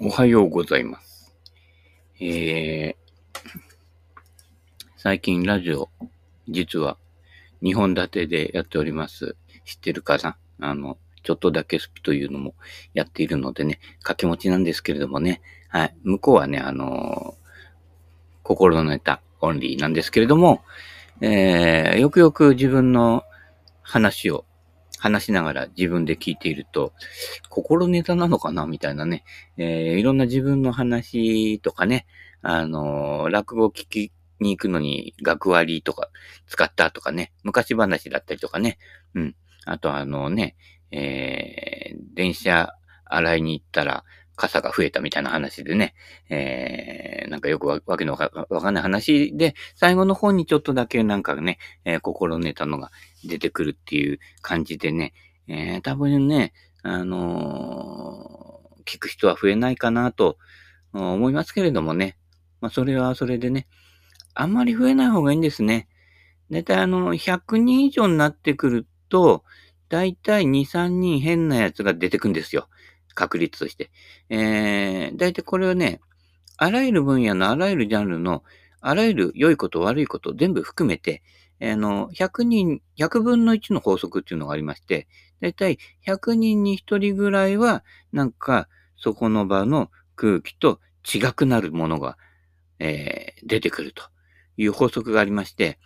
おはようございます。えー、最近ラジオ、実は2本立てでやっております。知ってるかな？あの、ちょっとだけスピというのもやっているのでね、掛け持ちなんですけれどもね、はい。向こうはね、あのー、心のネタオンリーなんですけれども、えー、よくよく自分の話を話しながら自分で聞いていると、心ネタなのかなみたいなね、えー、いろんな自分の話とかね、あのー、落語を聞きに行くのに学割とか使ったとかね、昔話だったりとかね、うん。あとあのね、えー、電車洗いに行ったら、傘が増えたみたいな話でね、えー、なんかよくわけのわかんない話で、最後の方にちょっとだけなんかね、えー、心ネタのが出てくるっていう感じでね、えー、多分ね、あのー、聞く人は増えないかなと思いますけれどもね、まあそれはそれでね、あんまり増えない方がいいんですね。だいたいあの、100人以上になってくると、だいたい2、3人変なやつが出てくるんですよ。確率として。えー、だいたいこれはね、あらゆる分野のあらゆるジャンルの、あらゆる良いこと悪いこと全部含めて、あの、100人、100分の1の法則っていうのがありまして、だいたい100人に1人ぐらいは、なんか、そこの場の空気と違くなるものが、えー、出てくるという法則がありまして、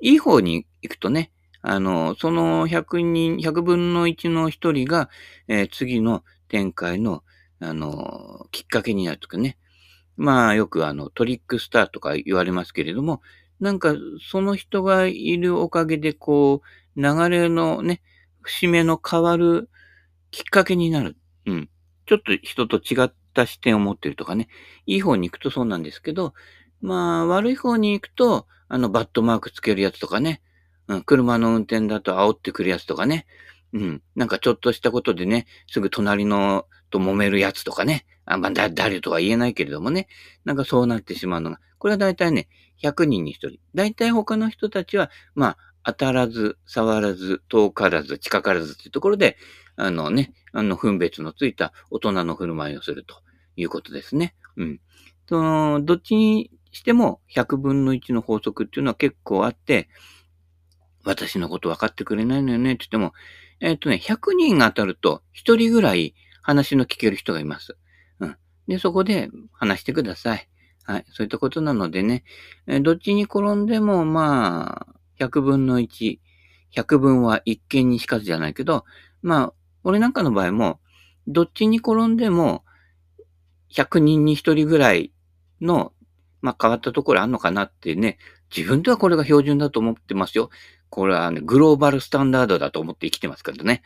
いい方に行くとね、あの、その100人、100分の1の1人が、えー、次の展開の、あの、きっかけになるとかね。まあ、よくあの、トリックスターとか言われますけれども、なんか、その人がいるおかげで、こう、流れのね、節目の変わるきっかけになる。うん。ちょっと人と違った視点を持ってるとかね。いい方に行くとそうなんですけど、まあ、悪い方に行くと、あの、バットマークつけるやつとかね。うん、車の運転だと煽ってくるやつとかね。うん。なんかちょっとしたことでね、すぐ隣のと揉めるやつとかね。あ、まあ、だ、誰とは言えないけれどもね。なんかそうなってしまうのが。これは大体ね、100人に1人。大体他の人たちは、まあ、当たらず、触らず、遠からず、近からずっていうところで、あのね、あの、分別のついた大人の振る舞いをするということですね。うん。その、どっちにしても100分の1の法則っていうのは結構あって、私のこと分かってくれないのよねって言っても、えっ、とね、100人が当たると、1人ぐらい話の聞ける人がいます。うん。で、そこで話してください。はい。そういったことなのでね、えどっちに転んでも、まあ、100分の1、100分は一見にしかずじゃないけど、まあ、俺なんかの場合も、どっちに転んでも、100人に1人ぐらいの、まあ変わったところあんのかなってね、自分ではこれが標準だと思ってますよ。これはね、グローバルスタンダードだと思って生きてますからね。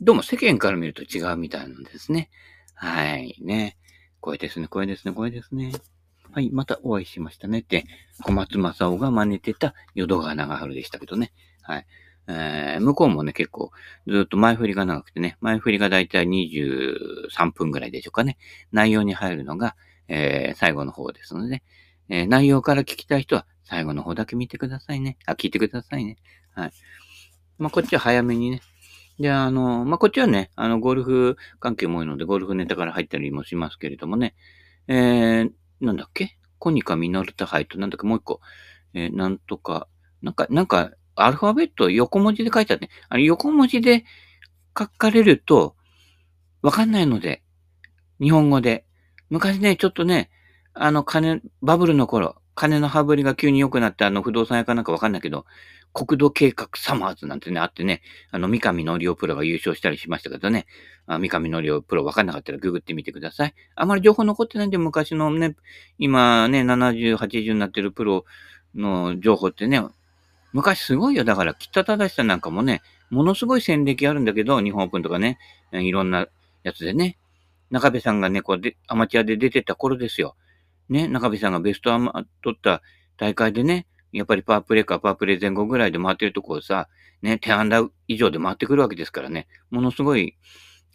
どうも世間から見ると違うみたいなんですね。はい。ね。これですね、これですね、これですね。はい、またお会いしましたねって、小松正夫が真似てた淀川長春でしたけどね。はい。えー、向こうもね、結構、ずっと前振りが長くてね、前振りがだいたい23分ぐらいでしょうかね。内容に入るのが、えー、最後の方ですので、ね、えー、内容から聞きたい人は最後の方だけ見てくださいね。あ、聞いてくださいね。はい。まあ、こっちは早めにね。で、あの、まあ、こっちはね、あの、ゴルフ関係も多いので、ゴルフネタから入ったりもしますけれどもね。えー、なんだっけ？コニカミノルタハイと、なんだっけ？もう一個。えー、なんとか、なんか、なんか、アルファベット横文字で書いてあって、あれ横文字で書かれると、わかんないので、日本語で。昔ね、ちょっとね、あの、金、バブルの頃、金の羽振りが急に良くなって、あの、不動産屋かなんかわかんないけど、国土計画サマーズなんてね、あってね、あの、三上のりおプロが優勝したりしましたけどね、あ三上のりおプロわかんなかったらググってみてください。あまり情報残ってないんで、昔のね、今ね、70、80になってるプロの情報ってね、昔すごいよ。だから、北忠さんなんかもね、ものすごい戦歴あるんだけど、日本オープンとかね、いろんなやつでね、中部さんがね、こうで、アマチュアで出てた頃ですよ。ね、中部さんがベストアーマ取った大会でね、やっぱりパワープレイかパワープレイ前後ぐらいで回ってるところさ、ね、10アンダー以上で回ってくるわけですからね、ものすごい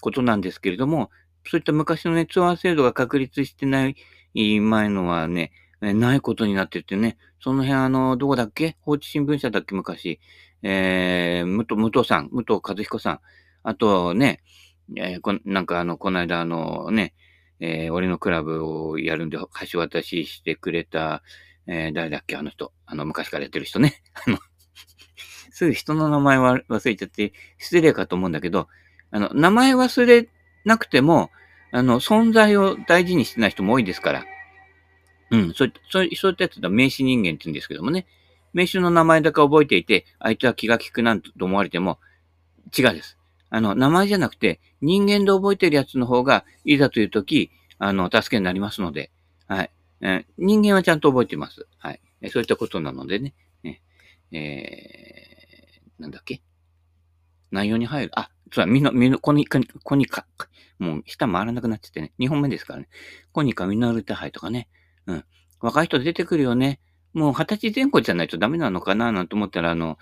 ことなんですけれども、そういった昔のね、ツアー制度が確立してない前のはね、ないことになっててね、その辺あの、どこだっけ？放置新聞社だっけ昔。えー、武藤、武藤さん、武藤和彦さん。あとね、えー、こなんかあの、この間あのね、えー、俺のクラブをやるんで橋渡ししてくれた、えー、誰だっけあの人。あの、昔からやってる人ね。あの、すぐ人の名前は忘れちゃって失礼かと思うんだけど、あの、名前忘れなくても、あの、存在を大事にしてない人も多いですから。うん、そうそう、そういったやつだ名詞人間って言うんですけどもね。名詞の名前だけ覚えていて、あいつは気が利くなんと思われても、違うです。あの、名前じゃなくて、人間で覚えてるやつの方が、いざという時、あの、助けになりますので、はい。え、人間はちゃんと覚えてます。はい。そういったことなのでね。えー、なんだっけ？内容に入る。あ、そうだ、みの、みの、コニカ、コニカ。もう、下回らなくなっちゃってね。2本目ですからね。コニカ、ミノルテハイとかね。うん。若い人出てくるよね。もう二十歳前後じゃないとダメなのかななんて思ったら、あの、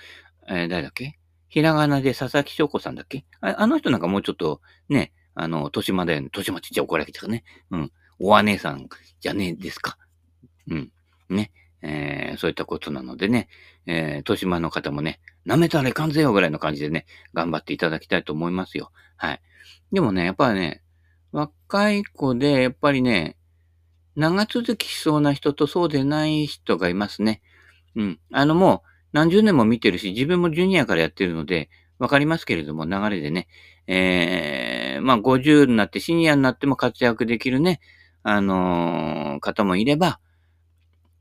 えー、誰だっけ？ひらがなで佐々木翔子さんだっけ？あの人なんかもうちょっと、ね、あの、年まで、年まちっちゃい怒られちゃうね。うん。お姉さんじゃねえですか。うん。ね。えー、そういったことなのでね、えー、豊島の方もね、舐めたらいかんぜよぐらいの感じでね、頑張っていただきたいと思いますよ。はい。でもね、やっぱね、若い子で、やっぱりね、長続きしそうな人とそうでない人がいますね。うん。あのもう何十年も見てるし、自分もジュニアからやってるので、わかりますけれども、流れでね、えー、まあ50になってシニアになっても活躍できるね、あのー、方もいれば、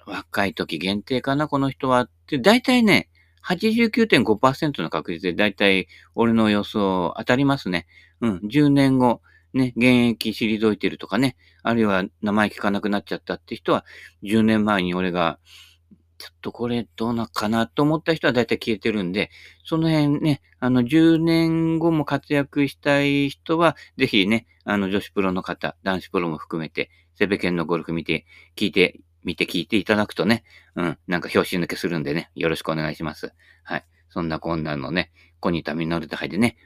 若い時限定かな、この人はって、だいたいね、89.5%の確率でだいたい俺の予想当たりますね。うん、10年後、ね、現役退いてるとかね、あるいは名前聞かなくなっちゃったって人は、10年前に俺が、ちょっとこれどうなかなと思った人はだいたい消えてるんで、その辺ね、あの、10年後も活躍したい人は、ぜひね、あの、女子プロの方、男子プロも含めて、セベケンのゴルフ見て、聞いて見て聞いていただくとね、うん、なんか表紙抜けするんでね、よろしくお願いします。はい。そんなこんなのね、コニタミノルタ杯でね、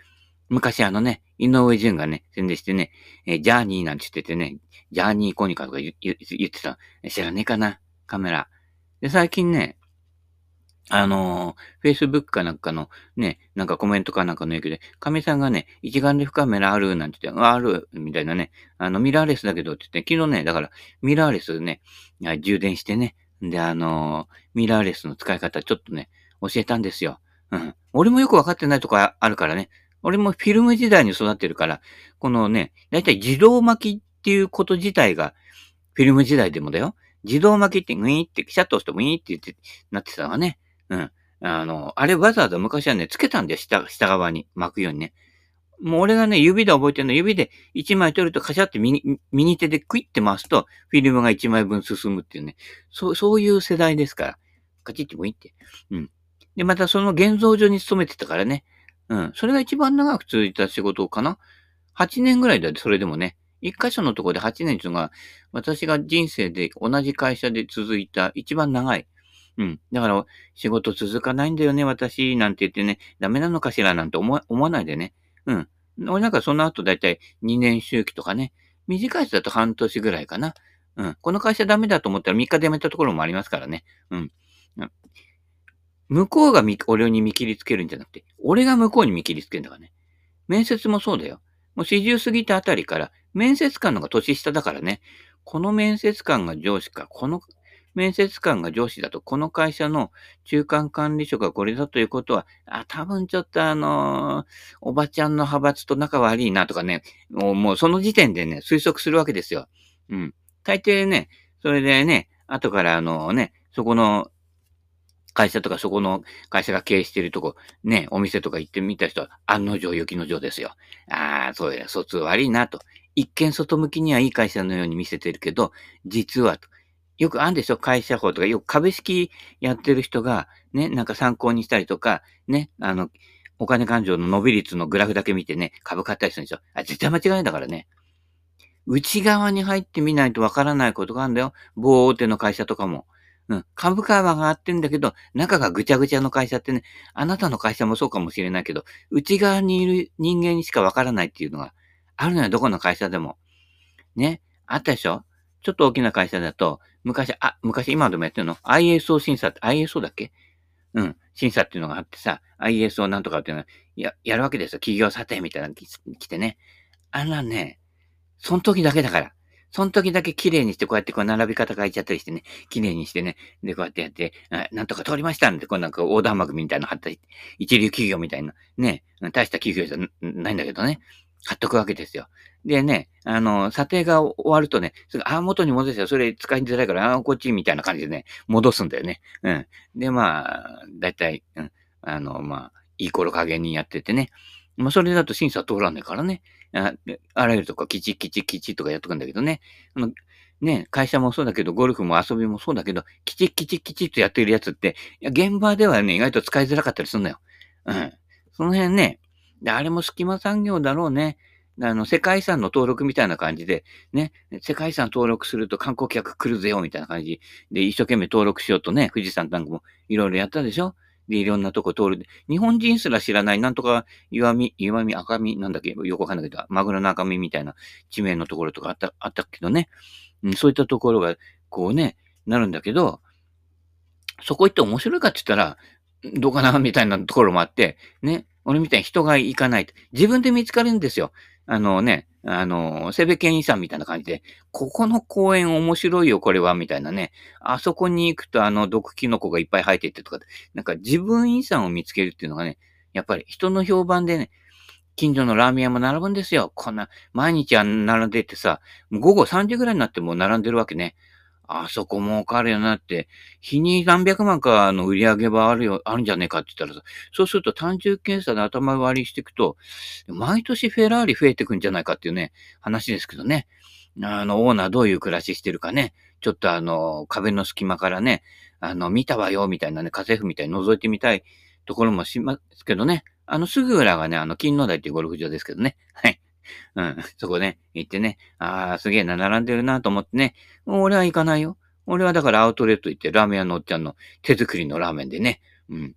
昔あのね、井上淳がね、宣伝してね、えー、ジャーニーなんて言っててね、ジャーニーコニカとか言ってた。知らねえかなカメラ。で、最近ね、あのー、Facebook かなんかのね、なんかコメントかなんかの影響で、神さんがね、一眼レフカメラあるなんて言って、あるみたいなね、あの、ミラーレスだけどって言って、昨日ね、だから、ミラーレスね、充電してね、で、あのー、ミラーレスの使い方ちょっとね、教えたんですよ。うん。俺もよくわかってないとこあるからね。俺もフィルム時代に育ってるから、このね、だいたい自動巻きっていうこと自体が、フィルム時代でもだよ。自動巻きってグイーって、シャッと押すとグイーってって、なってたわね。うん。あの、あれわざわざ昔はね、つけたんだよ、下、下側に巻くようにね。もう俺がね、指で覚えてるの、指で1枚取るとカシャって右右手でクイって回すと、フィルムが1枚分進むっていうね。そう、そういう世代ですから。カチッてもいいって。うん。で、またその現像所に勤めてたからね。うん。それが一番長く続いた仕事かな。8年ぐらいだよ、それでもね。一箇所のところで8年っていうのが、私が人生で同じ会社で続いた一番長い。うん。だから、仕事続かないんだよね、私、なんて言ってね、ダメなのかしらなんて思わないでね。うん。俺なんかその後だいたい2年周期とかね、短い人だと半年ぐらいかな。うん。この会社ダメだと思ったら3日で辞めたところもありますからね。うん。向こうが俺に見切りつけるんじゃなくて、俺が向こうに見切りつけるんだからね。面接もそうだよ。もう40過ぎたあたりから、面接官のが年下だからね。この面接官が上司か、この面接官が上司だと、この会社の中間管理職がこれだということは、あ、多分ちょっとあのー、おばちゃんの派閥と仲悪いなとかね、もうもうその時点でね、推測するわけですよ。うん。大抵ね、それでね、後からあのね、そこの会社とかそこの会社が経営してるとこ、ね、お店とか行ってみた人は、案の定、雪の定ですよ。ああ、そうや、卒悪いなと。一見外向きにはいい会社のように見せてるけど、実はと。よくあるんでしょ？会社法とか、よく株式やってる人が、ね、なんか参考にしたりとか、ね、あの、お金勘定の伸び率のグラフだけ見てね、株買ったりするんでしょ？あ、絶対間違いないんだからね。内側に入ってみないとわからないことがあるんだよ。某大手の会社とかも。うん。株価は上がってんだけど、中がぐちゃぐちゃの会社ってね、あなたの会社もそうかもしれないけど、内側にいる人間にしかわからないっていうのがあるのよ、どこの会社でも。ね。あったでしょ？ちょっと大きな会社だと、昔、あ、昔今でもやってるの ?ISO 審査って、ISO だっけ？うん。審査っていうのがあってさ、ISO なんとかっていうのは、や、やるわけですよ。企業査定みたいなの来てね。あんなね、その時だけだから。その時だけ綺麗にして、こうやってこう並び方変えちゃったりしてね、綺麗にしてね、で、こうやってやって、なんとか通りましたんで、こうなんか横断幕みたいなの貼ったり、一流企業みたいな、ね、大した企業じゃないんだけどね、貼っとくわけですよ。でね、あの、査定が終わるとね、すぐ、あ、元に戻すよ。それ使いづらいから、あ、こっちみたいな感じでね、戻すんだよね。うん。で、まあ、だいたい、うん、あの、まあ、いい頃加減にやっててね。まあ、それだと審査通らないからね。ああらゆるとこ、キチキチキチとかやっとくんだけどね。あの、ね、会社もそうだけど、ゴルフも遊びもそうだけど、キチキチキチとやってるやつって、いや現場ではね、意外と使いづらかったりするんだよ。うん。その辺ね、で、あれも隙間産業だろうね。あの、世界遺産の登録みたいな感じで、ね、世界遺産登録すると観光客来るぜよ、みたいな感じで、一生懸命登録しようとね、富士山なんかもいろいろやったでしょで、いろんなとこ通る。日本人すら知らない、なんとか、岩見、岩見赤身、なんだっけ、よくわかんないけど、マグロの赤身みたいな地名のところとかあった、あったけどね。うん、そういったところが、こうね、なるんだけど、そこ行って面白いかって言ったら、どうかなみたいなところもあって、ね。俺みたいに人が行かないと。自分で見つかるんですよ。あのね、あの、セベケン遺産みたいな感じで、ここの公園面白いよ、これは、みたいなね。あそこに行くと、あの、毒キノコがいっぱい生えてってとか、なんか自分遺産を見つけるっていうのがね、やっぱり人の評判でね、近所のラーメン屋も並ぶんですよ。こんな、毎日は並んでてさ、午後3時ぐらいになっても並んでるわけね。あそこ儲かるよなって、日に何百万かの売り上げはあるよ、あるんじゃねえかって言ったらさ、そうすると単純検査で頭割りしていくと、毎年フェラーリ増えてくんじゃないかっていうね、話ですけどね。あの、オーナーどういう暮らししてるかね、ちょっとあの、壁の隙間からね、あの、見たわよ、みたいなね、家政婦みたいに覗いてみたいところもしますけどね。あの、すぐ裏がね、あの、金の台っていうゴルフ場ですけどね。はい。うん、そこね、行ってね、ああ、すげえな、並んでるなと思ってね、俺は行かないよ。俺はだからアウトレット行って、ラーメン屋のおっちゃんの手作りのラーメンでね、うん、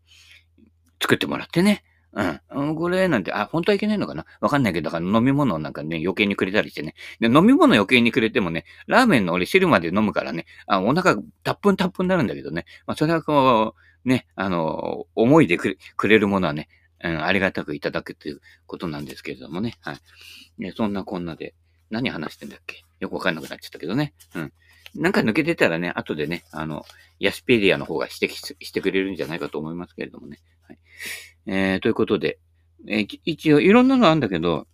作ってもらってね。うん。これなんて、あ、本当はいけないのかな？わかんないけど、だから飲み物なんかね、余計にくれたりしてね。で、飲み物余計にくれてもね、ラーメンの俺汁まで飲むからね、あお腹たっぷんたっぷんになるんだけどね。まあ、それはこう、ね、あの、思いでくれるものはね、うん、ありがたくいただくということなんですけれどもね。はい。ね、そんなこんなで、何話してんだっけ？よくわかんなくなっちゃったけどね。うん。なんか抜けてたらね、後でね、あの、ヤスペディアの方が指摘してくれるんじゃないかと思いますけれどもね。はい。えー、ということで、えー、一応いろんなのあるんだけど、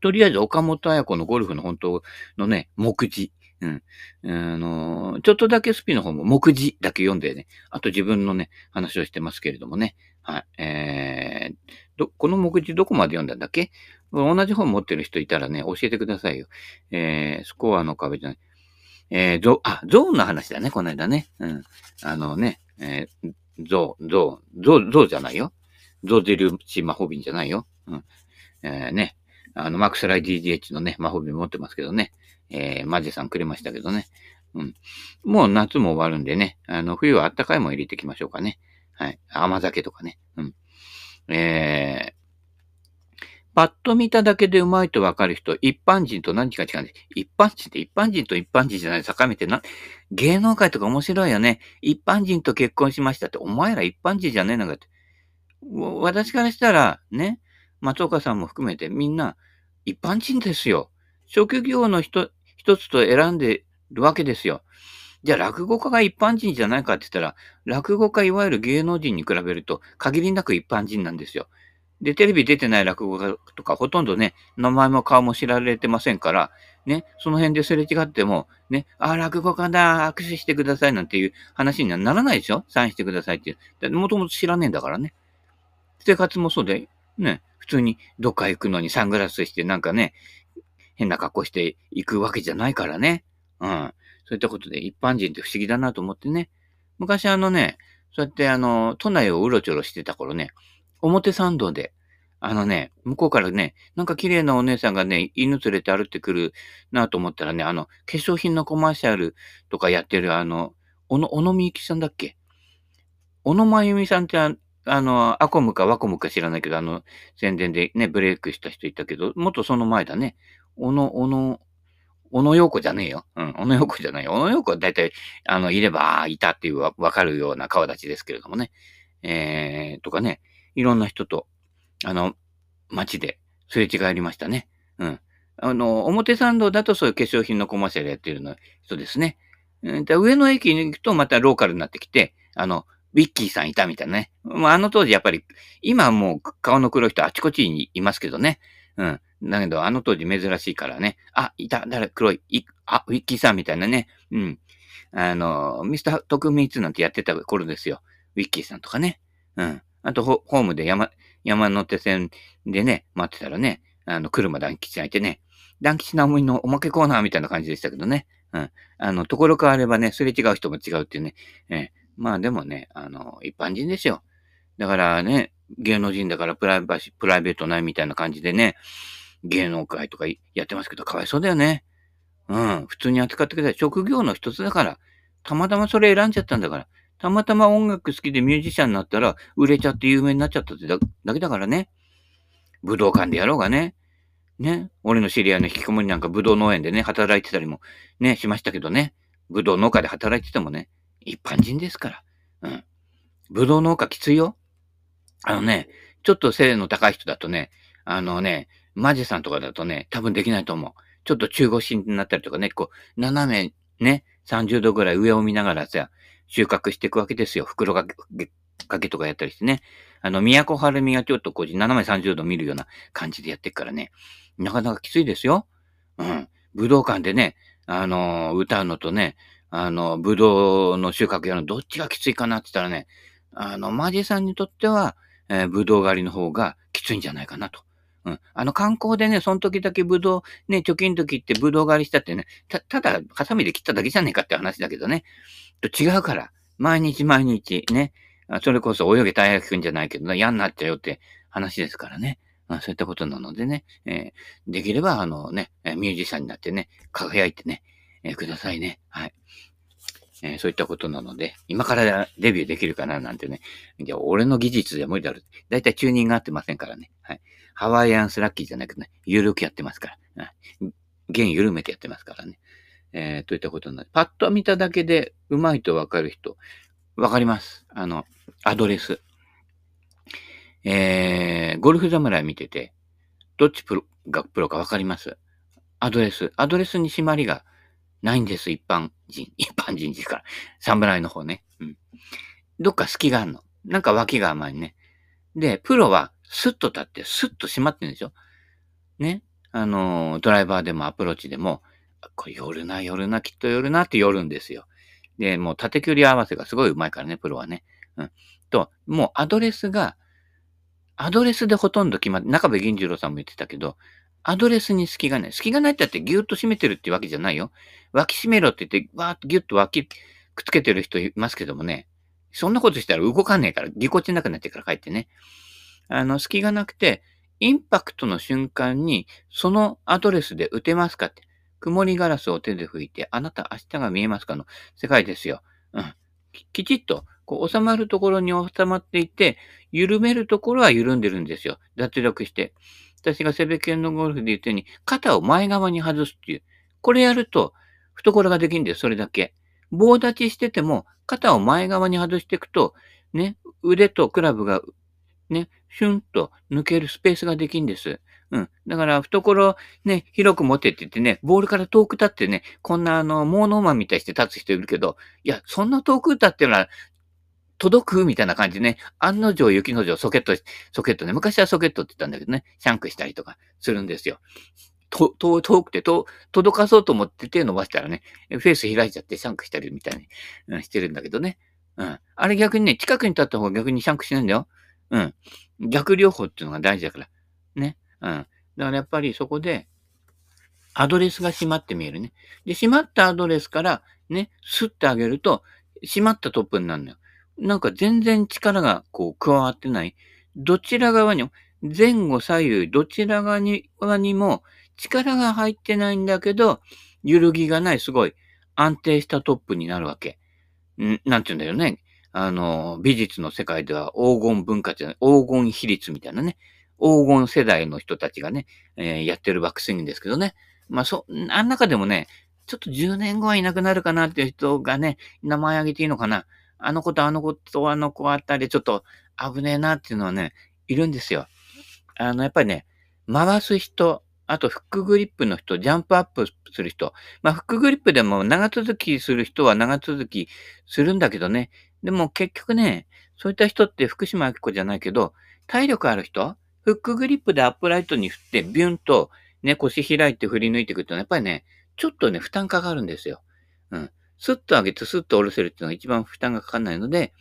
とりあえず岡本彩子のゴルフの本当のね、目次。うん。あの、ちょっとだけスピの方も目次だけ読んでね、あと自分のね、話をしてますけれどもね。はい。えー、ど、この目次どこまで読んだんだっけ？同じ本持ってる人いたらね、教えてくださいよ。えー、スコアの壁じゃない。えー、ゾ、あ、ゾーンの話だね、この間ね。うん。あのね、えー、ゾー、ゾー、ゾー、ゾーじゃないよ。ゾーゼルシマホビじゃないよ。うん。えー、ね。あの、マックスライ DGH のね、マホビン持ってますけどね。えー、マジさんくれましたけどね。うん。もう夏も終わるんでね。あの、冬はあったかいもん入れていきましょうかね。はい。甘酒とかね。うん。えーパッと見ただけでうまいとわかる人、一般人と何か違うんです。一般人って一般人と一般人じゃない境目ってな、芸能界とか面白いよね。一般人と結婚しましたって、お前ら一般人じゃねえのかって。私からしたら、ね、松岡さんも含めてみんな一般人ですよ。職業の人一つと選んでるわけですよ。じゃあ落語家が一般人じゃないかって言ったら、落語家いわゆる芸能人に比べると限りなく一般人なんですよ。で、テレビ出てない落語家とかほとんどね、名前も顔も知られてませんから、ね、その辺ですれ違っても、ね、あ、落語家だ、握手してくださいなんていう話にはならないでしょ？サインしてくださいっていう。もともと知らねえんだからね。生活もそうで、ね、普通にどっか行くのにサングラスしてなんかね、変な格好して行くわけじゃないからね。うん。そういったことで一般人って不思議だなと思ってね。昔あのね、そうやってあの、都内をうろちょろしてた頃ね、表参道で、あのね、向こうからね、なんか綺麗なお姉さんがね、犬連れて歩ってくるなと思ったらね、あの、化粧品のコマーシャルとかやってるあの、おの、おのみゆきさんだっけ？小野真由美さんってああの、アコムかワコムか知らないけど、あの、宣伝でね、ブレイクした人いたけど、もっとその前だね。小野、小野、小野洋子じゃねえよ。うん、小野洋子じゃない。小野洋子はだいたい、あの、いれば、いたっていうわかるような顔立ちですけれどもね。えー、とかね、いろんな人と、あの、街ですれ違いましたね。うん。あの、表参道だとそういう化粧品のコマーシャルやってるの人ですね。うん、上野駅に行くとまたローカルになってきて、あの、ウィッキーさんいたみたいなね。まあ、あの当時やっぱり、今はもう顔の黒い人あちこちにいますけどね。うん。だけど、あの当時珍しいからね。あ、いた、誰、黒い、い、あ、ウィッキーさんみたいなね。うん。あの、ミスター特命ツなんてやってた頃ですよ。ウィッキーさんとかね。うん。あと、ホームで山、山の手線でね、待ってたらね、あの、車団吉がいてね、団吉直美のおまけコーナーみたいな感じでしたけどね。うん。あの、ところ変わればね、すれ違う人も違うっていうね。えー、まあでもね、あの、一般人ですよ。だからね、芸能人だからプライバシー、プライベートないみたいな感じでね、芸能界とかやってますけど、かわいそうだよね。うん。普通に扱ってください。職業の一つだから。たまたまそれ選んじゃったんだから。たまたま音楽好きでミュージシャンになったら、売れちゃって有名になっちゃったってだけだからね。武道館でやろうがね。ね。俺の知り合いの引きこもりなんか武道農園でね、働いてたりもね、しましたけどね。武道農家で働いててもね、一般人ですから。うん。武道農家きついよ。あのね、ちょっと背の高い人だとね、あのね、マジさんとかだとね、多分できないと思う。ちょっと中腰になったりとかね、こう、斜めね、30度ぐらい上を見ながらさ、収穫していくわけですよ。袋掛け、かけとかやったりしてね。あの、都春美がちょっとこう、斜め30度見るような感じでやっていくからね。なかなかきついですよ。うん。武道館でね、あのー、歌うのとね、あの、武道の収穫やるのどっちがきついかなって言ったらね、あの、マジさんにとっては、えー、武道狩りの方がきついんじゃないかなと。うん。あの観光でね、その時だけ武道、ね、貯金時って武道狩りしたってね、た、ただ、ハサミで切っただけじゃねえかって話だけどね。と違うから、毎日毎日ね、それこそ泳げたいやきくんじゃないけど、嫌になっちゃうよって話ですからね。まあ、そういったことなのでね、えー、できれば、あのね、ミュージシャンになってね、輝いてね、えー、くださいね。はい。えー、そういったことなので、今からデビューできるかななんてね。じゃあ、俺の技術で無理だろ。だいたいチューニング合ってませんからね。はい。ハワイアンスラッキーじゃなくてね、ゆるくやってますから。弦緩めてやってますからね。えー、といったことになので、パッと見ただけでうまいとわかる人、わかります。あの、アドレス。えー、ゴルフ侍見てて、どっちプロがプロかわかります？アドレス。アドレスに締まりがないんです、一般人。一般人ですから。侍の方ね。うん。どっか隙があるの。なんか脇が甘いね。で、プロはスッと立ってスッと締まってるんでしょね。あのドライバーでもアプローチでも、これ寄るな、寄るな、きっと寄るなって寄るんですよ。で、もう縦距離合わせがすごい上手いからね、プロはね。うん。と、もうアドレスがアドレスでほとんど決まって、中部銀次郎さんも言ってたけど、アドレスに隙がない。隙がないってだってギュッと締めてるってわけじゃないよ。脇締めろって言って、わーっとギュッと脇くっつけてる人いますけどもね。そんなことしたら動かねえから、ぎこちなくなってから帰ってね。あの、隙がなくて、インパクトの瞬間に、そのアドレスで打てますかって。曇りガラスを手で拭いて、あなた明日が見えますかの世界ですよ。うん。きちっとこう収まるところに収まっていて、緩めるところは緩んでるんですよ。脱力して。私がセベケンのゴルフで言ったように、肩を前側に外すっていう。これやると、懐ができるんです、それだけ。棒立ちしてても、肩を前側に外していくと、ね、腕とクラブが、ね、シュンと抜けるスペースができんです。うん。だから、懐ね、広く持ってって言ってね、ボールから遠く立ってね、こんなあの、モーノーマンみたいして立つ人いるけど、いや、そんな遠く立ってるのは、届くみたいな感じでね。案の定、雪の定、ソケット、ソケットね。昔はソケットって言ったんだけどね。シャンクしたりとかするんですよ。と、遠くて、と、届かそうと思って手伸ばしたらね、フェース開いちゃってシャンクしたりみたいに、うん、してるんだけどね。うん。あれ逆にね、近くに立った方が逆にシャンクしないんだよ。うん。逆療法っていうのが大事だから。ね。うん。だからやっぱりそこで、アドレスが閉まって見えるね。で、閉まったアドレスから、ね、スッてあげると、閉まったトップになるのよ。なんか全然力がこう加わってない。どちら側にも、前後左右どちら側ににも力が入ってないんだけど、揺るぎがないすごい安定したトップになるわけ。んなんて言うんだよね。あの、美術の世界では黄金文化じゃない、黄金比率みたいなね。黄金世代の人たちがね、えー、やってるバックスイングですけどね。まあ、そ、あん中でもね、ちょっと10年後はいなくなるかなっていう人がね、名前挙げていいのかな。あの子とあの子とあの子あったり、ちょっと危ねえなっていうのはね、いるんですよ。あの、やっぱりね、回す人、あと、フックグリップの人、ジャンプアップする人。まあ、フックグリップでも長続きする人は長続きするんだけどね。でも結局ね、そういった人って福島明子じゃないけど、体力ある人、フックグリップでアップライトに振って、ビュンとね、腰開いて振り抜いていくと、やっぱりね、ちょっとね、負担かかるんですよ。うん。スッと上げてスッと下ろせるっていうのが一番負担がかかんないので、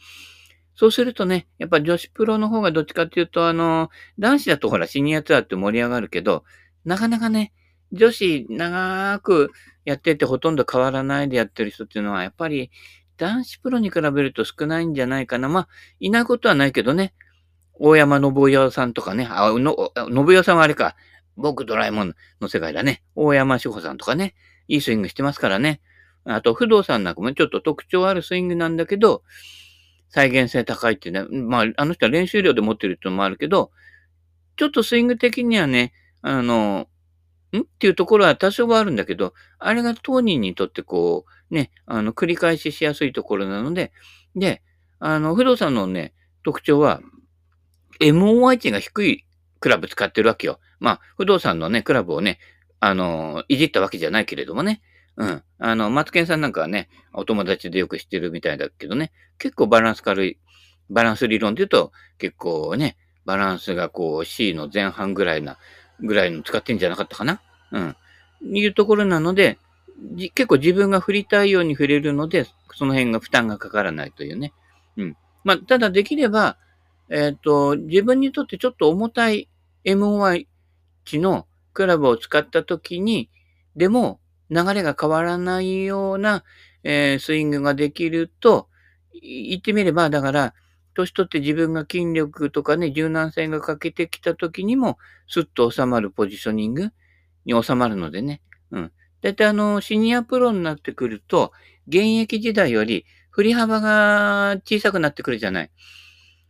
そうするとね、やっぱ女子プロの方がどっちかっていうと、あの、男子だとほらシニアツアーって盛り上がるけど、なかなかね、女子長くやっててほとんど変わらないでやってる人っていうのは、やっぱり男子プロに比べると少ないんじゃないかな。まあ、いないことはないけどね。大山信代さんとかね。あ、の、信代さんはあれか。僕ドラえもんの世界だね。大山志保さんとかね。いいスイングしてますからね。あと、不動さんなんかもちょっと特徴あるスイングなんだけど、再現性高いっていうね。まあ、あの人は練習量で持ってるってのもあるけど、ちょっとスイング的にはね、あの、ん？っていうところは多少はあるんだけど、あれが当人にとってこう、ね、あの、繰り返ししやすいところなので、で、あの、不動産のね、特徴は、MOI 値が低いクラブ使ってるわけよ。まあ、不動産のね、クラブをね、あの、いじったわけじゃないけれどもね。うん。あの、マツケンさんなんかはね、お友達でよく知ってるみたいだけどね、結構バランス軽い、バランス理論で言うと、結構ね、バランスがこう C の前半ぐらいなぐらいの使ってんじゃなかったかな？うん。いうところなので、結構自分が振りたいように振れるので、その辺が負担がかからないというね。うん。まあ、ただできれば、えっ、ー、と、自分にとってちょっと重たい MOI 値のクラブを使った時に、でも流れが変わらないような、えー、スイングができると、言ってみれば、だから、年取って自分が筋力とかね、柔軟性が欠けてきた時にも、スッと収まるポジショニングに収まるのでね。うん。だいたいあの、シニアプロになってくると、現役時代より振り幅が小さくなってくるじゃない。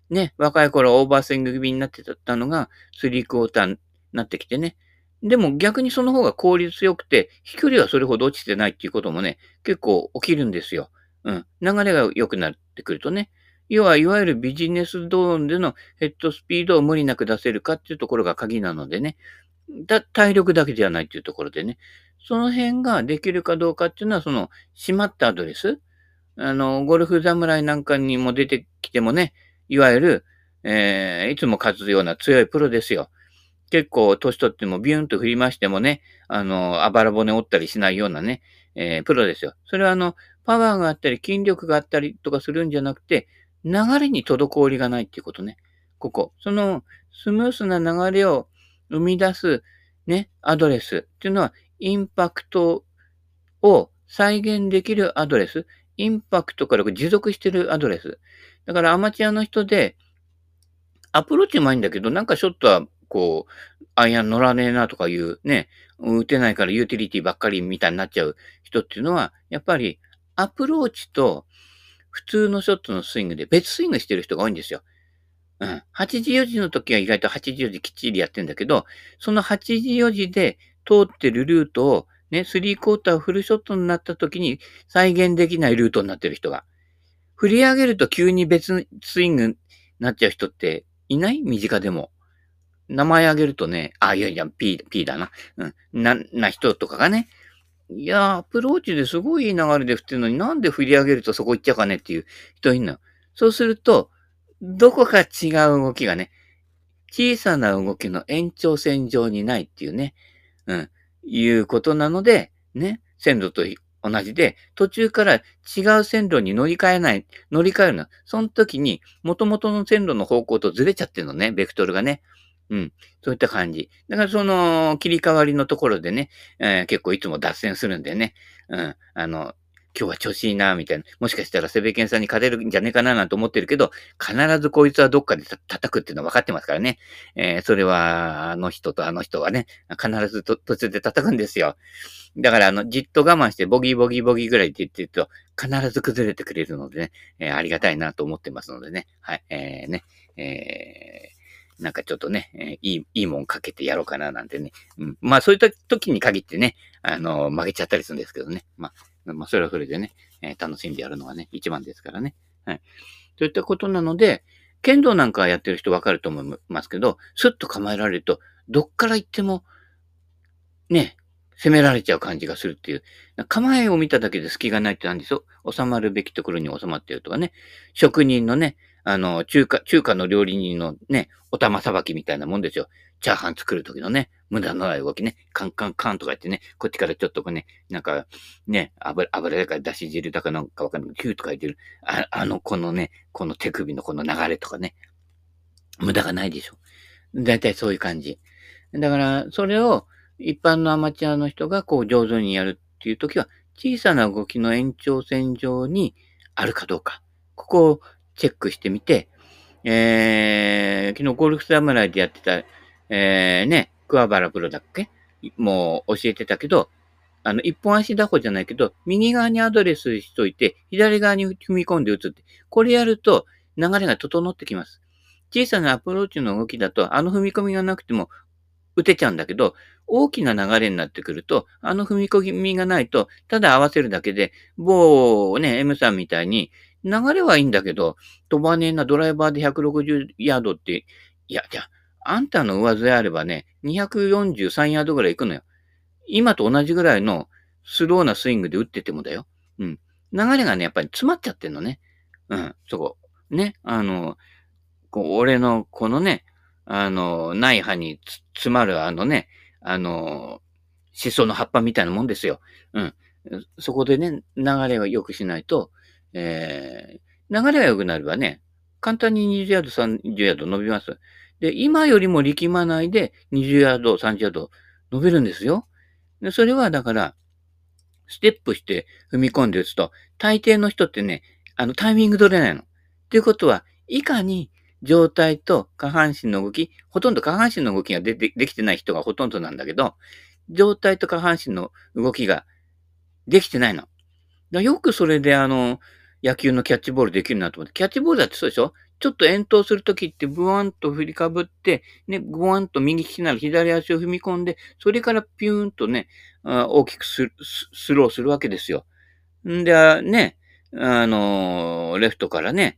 ね、若い頃オーバースイング気味になってたのが、スリークォーターになってきてね。でも逆にその方が効率よくて、飛距離はそれほど落ちてないっていうこともね、結構起きるんですよ。うん。流れが良くなってくるとね。要は、いわゆるビジネスドーンでのヘッドスピードを無理なく出せるかっていうところが鍵なのでね。だ体力だけではないっていうところでね。その辺ができるかどうかっていうのは、その、閉まったアドレス。あの、ゴルフ侍なんかにも出てきてもね、いわゆる、えー、いつも勝つような強いプロですよ。結構、年取ってもビューンと振りましてもね、あの、あばら骨折ったりしないようなね、えー、プロですよ。それはあの、パワーがあったり、筋力があったりとかするんじゃなくて、流れに滞りがないっていうことね。ここ。そのスムースな流れを生み出すね、アドレスっていうのは、インパクトを再現できるアドレス。インパクトから持続してるアドレス。だからアマチュアの人で、アプローチうまいんだけど、なんかショットは、こう、アイアン乗らねえなとかいうね、打てないからユーティリティばっかりみたいになっちゃう人っていうのは、やっぱりアプローチと普通のショットのスイングで別スイングしてる人が多いんですよ。うん。8時4時の時は意外と8時4時きっちりやってんだけど、その8時4時で通ってるルートをね、スリークォーターフルショットになった時に再現できないルートになってる人が。振り上げると急に別スイングになっちゃう人っていない？身近でも。名前あげるとね、あ、いやいや、P、P だな。うん。な、な人とかがね、いや、アプローチですごいいい流れで振ってるのになんで振り上げるとそこ行っちゃうかねっていう人いるの。そうすると、どこか違う動きがね、小さな動きの延長線上にないっていうね、うん、いうことなので、ね、線路と同じで、途中から違う線路に乗り換えない、乗り換えるの。その時に、元々の線路の方向とずれちゃってるのね、ベクトルがね。うん。そういった感じ。だからその切り替わりのところでね、えー、結構いつも脱線するんでね、うん。あの、今日は調子いいな、みたいな。もしかしたらセベケンさんに勝てるんじゃねえかな、なんて思ってるけど、必ずこいつはどっかで叩くっていうのは分かってますからね。えー、それは、あの人とあの人はね、必ず途中で叩くんですよ。だから、あの、じっと我慢してボギーボギーボギーぐらいって言ってると、必ず崩れてくれるのでね、えー、ありがたいなと思ってますのでね。はい、えー、ね、えー、なんかちょっとね、えー、いい、いいもんかけてやろうかななんてね。うん。まあそういった時に限ってね、あの、負けちゃったりするんですけどね。まあ、まあそれはそれでね、えー、楽しんでやるのはね、一番ですからね。はい。といったことなので、剣道なんかやってる人わかると思いますけど、スッと構えられると、どっから行ってもね、責められちゃう感じがするっていう。構えを見ただけで隙がないってなんでしょう収まるべきところに収まってるとかね。職人のね、あの、中華、中華の料理人のね、お玉さばきみたいなもんですよ。チャーハン作るときのね、無駄のない動きね、カンカンカンとか言ってね、こっちからちょっとこうね、なんか、ね、油、油だかだし汁だかなんかわかんないけど、キューとか言ってる。ああの、このね、この手首のこの流れとかね、無駄がないでしょ。だいたいそういう感じ。だから、それを、一般のアマチュアの人がこう上手にやるっていう時は、小さな動きの延長線上にあるかどうか。ここをチェックしてみて、えー、昨日ゴルフ侍でやってた、えー、ね、桑原プロだっけ？もう教えてたけど、あの、一本足打法じゃないけど、右側にアドレスしといて、左側に踏み込んで打つって。これやると流れが整ってきます。小さなアプローチの動きだと、あの踏み込みがなくても打てちゃうんだけど、大きな流れになってくると、あの踏み込みがないと、ただ合わせるだけで、某ね、M さんみたいに、流れはいいんだけど、飛ばねえなドライバーで160ヤードって、いや、じゃあ、あんたの上背あればね、243ヤードぐらい行くのよ。今と同じぐらいのスローなスイングで打っててもだよ。うん。流れがね、やっぱり詰まっちゃってんのね。うん、そこ。ね、あの、こ俺のこのね、あの、ない葉に詰まるあのね、あの、シソの葉っぱみたいなもんですよ。うん。そこでね、流れを良くしないと、えー、流れが良くなればね、簡単に20ヤード、30ヤード伸びます。で、今よりも力まないで20ヤード、30ヤード伸びるんですよ。で、それはだから、ステップして踏み込んで打つと、大抵の人ってね、あの、タイミング取れないの。ということは、いかに状態と下半身の動き、ほとんど下半身の動きがでできてない人がほとんどなんだけど、状態と下半身の動きができてないの。よくそれであの、野球のキャッチボールできるなと思って。キャッチボールだってそうでしょ？ちょっと遠投するときってブワンと振りかぶって、ね、ブワンと右利きなら左足を踏み込んで、それからピューンとね、大きくスローするわけですよ。んで、ね、あの、レフトからね、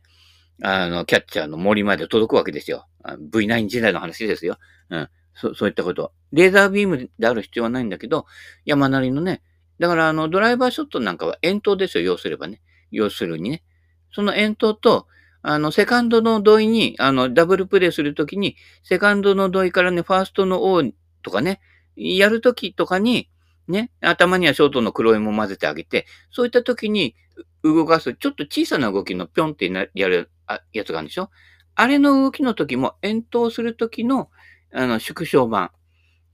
あの、キャッチャーの森まで届くわけですよ。V9 時代の話ですよ。うん。そそういったこと。レーザービームである必要はないんだけど、山なりのね、だからあの、ドライバーショットなんかは遠投ですよ、要すればね。要するにね。その遠投と、あの、セカンドの同意に、あの、ダブルプレイするときに、セカンドの同意からね、ファーストの O とかね、やるときとかに、ね、頭にはショートの黒いも混ぜてあげて、そういったときに動かす、ちょっと小さな動きのぴょんってやるやつがあるんでしょ？あれの動きの時も、遠投する時の、あの、縮小版。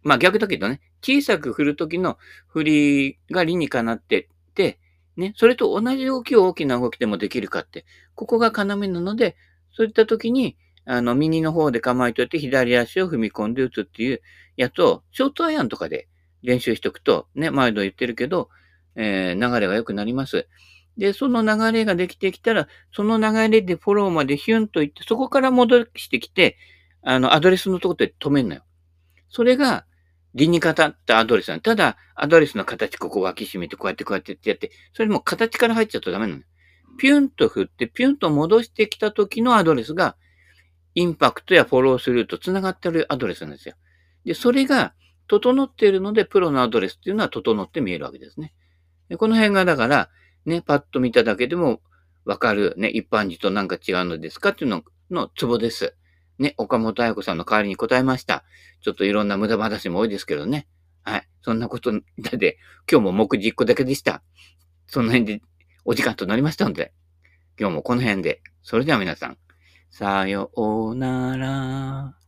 まあ逆だけどね、小さく振る時の振りが理にかなってて、ね、それと同じ動きを大きな動きでもできるかって、ここが要なので、そういった時に、あの、右の方で構えといて左足を踏み込んで打つっていうやつを、ショートアイアンとかで練習しておくと、ね、毎度言ってるけど、えー、流れが良くなります。で、その流れができてきたら、その流れでフォローまでヒュンと行って、そこから戻してきて、あの、アドレスのところで止めんのよ。それが、理にかたったアドレスなの。ただ、アドレスの形、ここ脇締めて、こうやってこうやってやって、それも形から入っちゃうとダメなの。ピュンと振って、ピュンと戻してきた時のアドレスが、インパクトやフォロースルーと繋がってるアドレスなんですよ。で、それが、整っているので、プロのアドレスっていうのは整って見えるわけですね。でこの辺が、だから、ね、パッと見ただけでもわかる、ね、一般人となんか違うのですかっていうののツボです。ね、岡本彩子さんの代わりに答えました。ちょっといろんな無駄話も多いですけどね。はい。そんなことだで、今日も目次1個だけでした。その辺でお時間となりましたので、今日もこの辺で。それでは皆さん、さようなら。